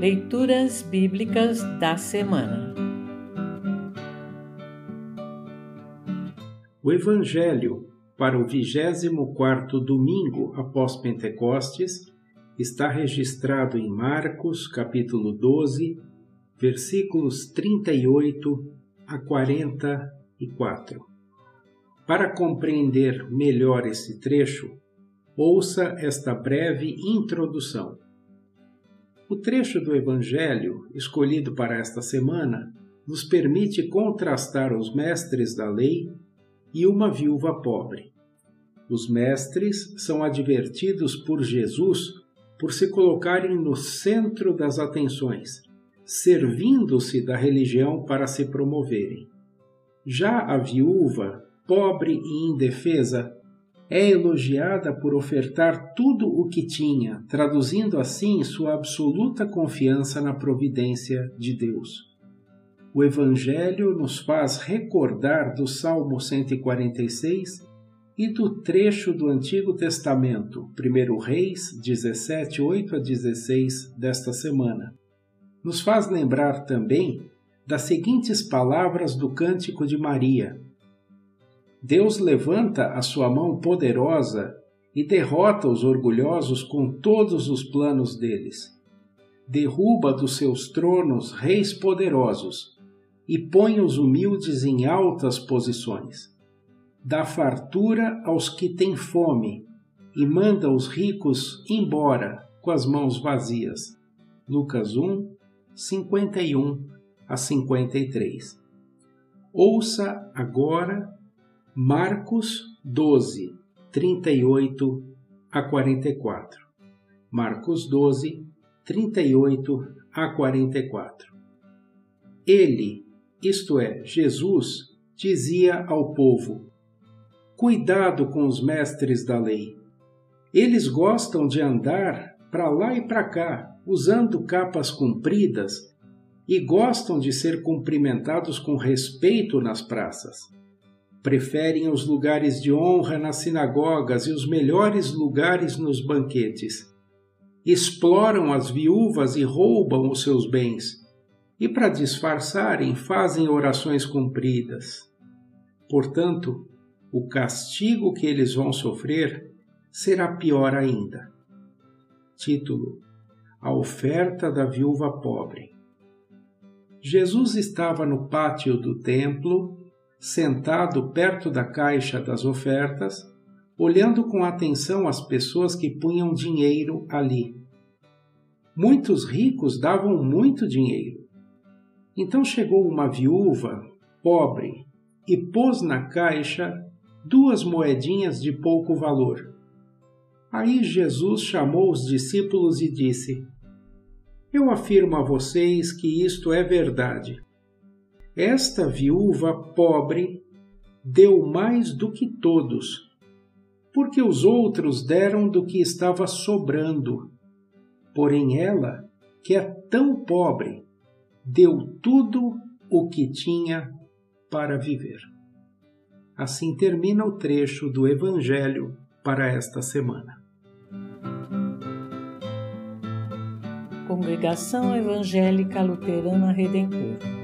Leituras Bíblicas da Semana O Evangelho para o 24 domingo após Pentecostes está registrado em Marcos, capítulo 12, versículos 38 a 44. Para compreender melhor esse trecho, ouça esta breve introdução. O trecho do Evangelho escolhido para esta semana nos permite contrastar os mestres da lei e uma viúva pobre. Os mestres são advertidos por Jesus por se colocarem no centro das atenções, servindo-se da religião para se promoverem. Já a viúva, pobre e indefesa, é elogiada por ofertar tudo o que tinha, traduzindo assim sua absoluta confiança na providência de Deus. O Evangelho nos faz recordar do Salmo 146 e do trecho do Antigo Testamento, 1 Reis 17, 8 a 16 desta semana. Nos faz lembrar também das seguintes palavras do Cântico de Maria, Deus levanta a sua mão poderosa e derrota os orgulhosos com todos os planos deles. Derruba dos seus tronos reis poderosos e põe os humildes em altas posições. Dá fartura aos que têm fome e manda os ricos embora com as mãos vazias. Lucas 1, 51 a 53. Ouça agora Marcos 12, 38 a 44. Marcos 12, 38 a 44. Ele, isto é, Jesus, dizia ao povo: Cuidado com os mestres da lei. Eles gostam de andar para lá e para cá, usando capas compridas, e gostam de ser cumprimentados com respeito nas praças preferem os lugares de honra nas sinagogas e os melhores lugares nos banquetes. Exploram as viúvas e roubam os seus bens, e para disfarçarem fazem orações compridas. Portanto, o castigo que eles vão sofrer será pior ainda. Título: A oferta da viúva pobre. Jesus estava no pátio do templo sentado perto da caixa das ofertas, olhando com atenção as pessoas que punham dinheiro ali. Muitos ricos davam muito dinheiro. Então chegou uma viúva, pobre, e pôs na caixa duas moedinhas de pouco valor. Aí Jesus chamou os discípulos e disse: Eu afirmo a vocês que isto é verdade. Esta viúva pobre deu mais do que todos, porque os outros deram do que estava sobrando. Porém, ela, que é tão pobre, deu tudo o que tinha para viver. Assim termina o trecho do Evangelho para esta semana. Congregação Evangélica Luterana Redentor